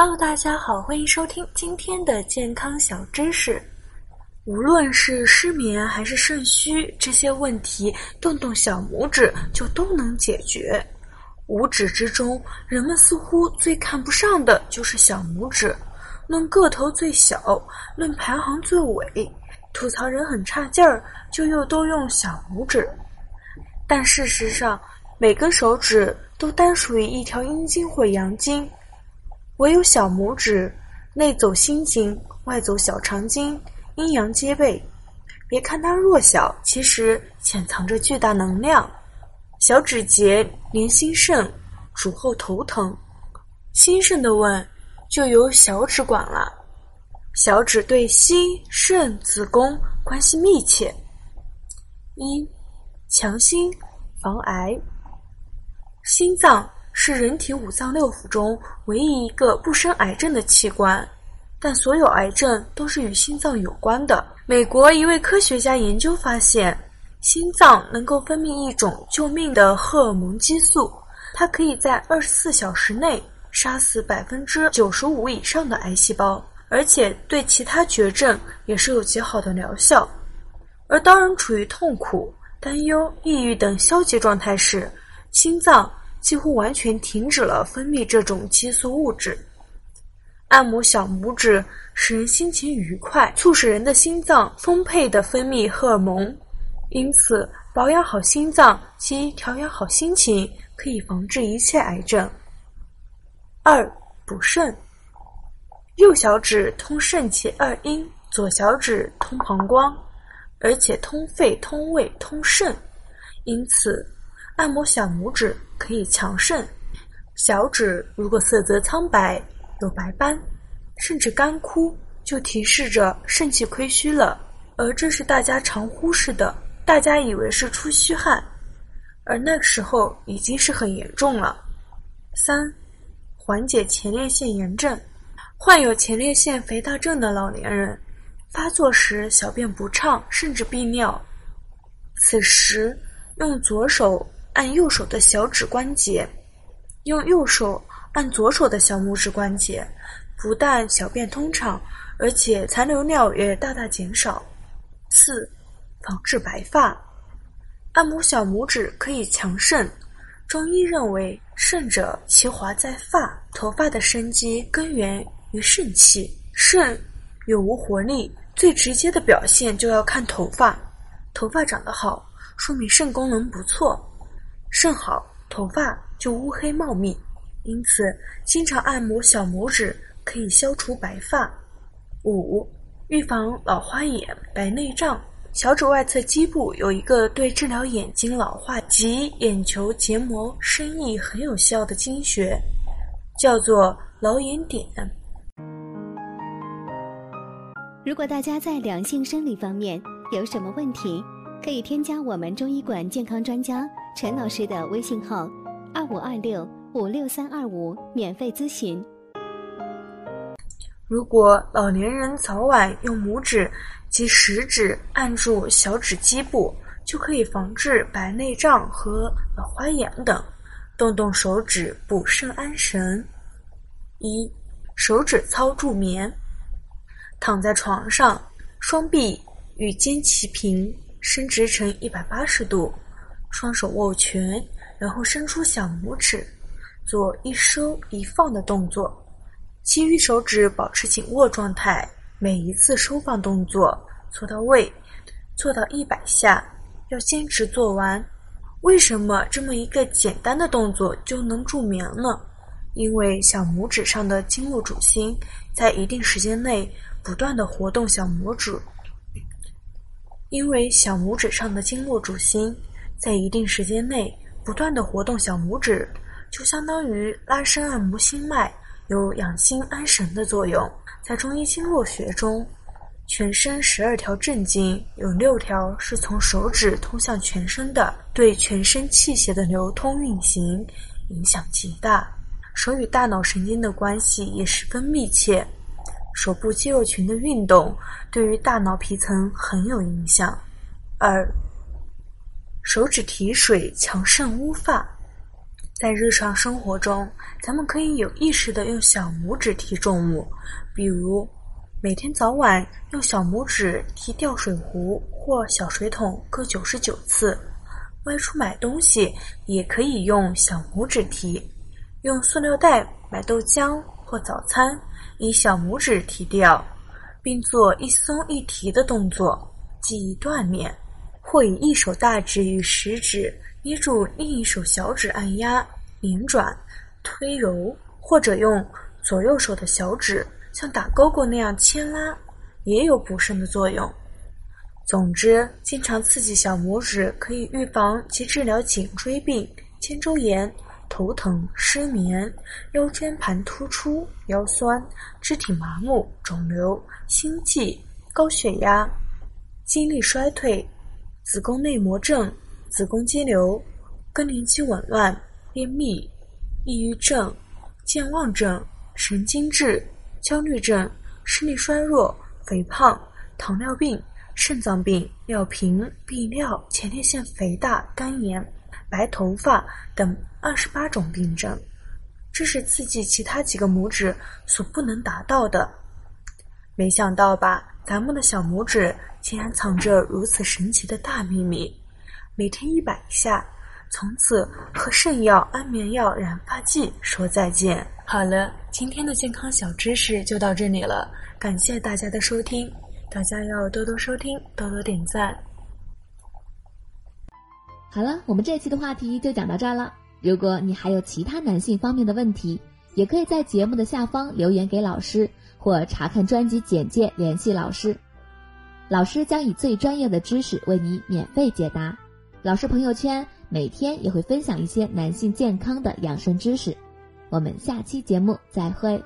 Hello，大家好，欢迎收听今天的健康小知识。无论是失眠还是肾虚这些问题，动动小拇指就都能解决。五指之中，人们似乎最看不上的就是小拇指，论个头最小，论排行最尾，吐槽人很差劲儿，就又都用小拇指。但事实上，每根手指都单属于一条阴经或阳经。唯有小拇指内走心经，外走小肠经，阴阳皆备。别看它弱小，其实潜藏着巨大能量。小指节连心肾，主后头疼。心肾的问，就由小指管了。小指对心、肾、子宫关系密切。一，强心防癌。心脏。是人体五脏六腑中唯一一个不生癌症的器官，但所有癌症都是与心脏有关的。美国一位科学家研究发现，心脏能够分泌一种救命的荷尔蒙激素，它可以在二十四小时内杀死百分之九十五以上的癌细胞，而且对其他绝症也是有极好的疗效。而当人处于痛苦、担忧、抑郁等消极状态时，心脏。几乎完全停止了分泌这种激素物质。按摩小拇指使人心情愉快，促使人的心脏丰沛的分泌荷尔蒙，因此保养好心脏及调养好心情，可以防治一切癌症。二补肾，右小指通肾气二阴，左小指通膀胱，而且通肺、通胃、通肾，因此。按摩小拇指可以强肾，小指如果色泽苍白、有白斑，甚至干枯，就提示着肾气亏虚了。而这是大家常忽视的，大家以为是出虚汗，而那个时候已经是很严重了。三、缓解前列腺炎症，患有前列腺肥大症的老年人，发作时小便不畅，甚至闭尿，此时用左手。按右手的小指关节，用右手按左手的小拇指关节，不但小便通畅，而且残留尿也大大减少。四、防治白发，按摩小拇指可以强肾。中医认为，肾者其华在发，头发的生机根源于肾气。肾有无活力，最直接的表现就要看头发。头发长得好，说明肾功能不错。肾好，头发就乌黑茂密，因此经常按摩小拇指可以消除白发。五、预防老花眼、白内障。小指外侧基部有一个对治疗眼睛老化及眼球结膜生意很有效的经穴，叫做老眼点。如果大家在良性生理方面有什么问题，可以添加我们中医馆健康专家。陈老师的微信号：二五二六五六三二五，免费咨询。如果老年人早晚用拇指及食指按住小指基部，就可以防治白内障和老花眼等。动动手指补肾安神。一、手指操助眠。躺在床上，双臂与肩齐平，伸直成一百八十度。双手握拳，然后伸出小拇指，做一收一放的动作，其余手指保持紧握状态。每一次收放动作做到位，做到一百下，要坚持做完。为什么这么一个简单的动作就能助眠呢？因为小拇指上的经络主心在一定时间内不断的活动小拇指，因为小拇指上的经络主心。在一定时间内不断的活动小拇指，就相当于拉伸按摩心脉，有养心安神的作用。在中医经络学中，全身十二条正经有六条是从手指通向全身的，对全身气血的流通运行影响极大。手与大脑神经的关系也十分密切，手部肌肉群的运动对于大脑皮层很有影响。二手指提水强肾乌发，在日常生活中，咱们可以有意识的用小拇指提重物，比如每天早晚用小拇指提吊水壶或小水桶各九十九次。外出买东西也可以用小拇指提，用塑料袋买豆浆或早餐，以小拇指提掉，并做一松一提的动作，记忆锻炼。或以一手大指与食指捏住另一手小指，按压、拧转、推揉，或者用左右手的小指像打勾勾那样牵拉，也有补肾的作用。总之，经常刺激小拇指可以预防及治疗颈椎病、肩周炎、头疼、失眠、腰间盘突出、腰酸、肢体麻木、肿瘤、心悸、高血压、精力衰退。子宫内膜症、子宫肌瘤、更年期紊乱、便秘、抑郁症、健忘症、神经质、焦虑症、视力衰弱、肥胖、糖尿病、肾脏病、尿频、泌尿、前列腺肥大、肝炎、白头发等二十八种病症，这是刺激其他几个拇指所不能达到的。没想到吧？咱们的小拇指竟然藏着如此神奇的大秘密，每天一百下，从此和肾药、安眠药、染发剂说再见。好了，今天的健康小知识就到这里了，感谢大家的收听，大家要多多收听，多多点赞。好了，我们这期的话题就讲到这儿了。如果你还有其他男性方面的问题，也可以在节目的下方留言给老师。或查看专辑简介联系老师，老师将以最专业的知识为你免费解答。老师朋友圈每天也会分享一些男性健康的养生知识。我们下期节目再会。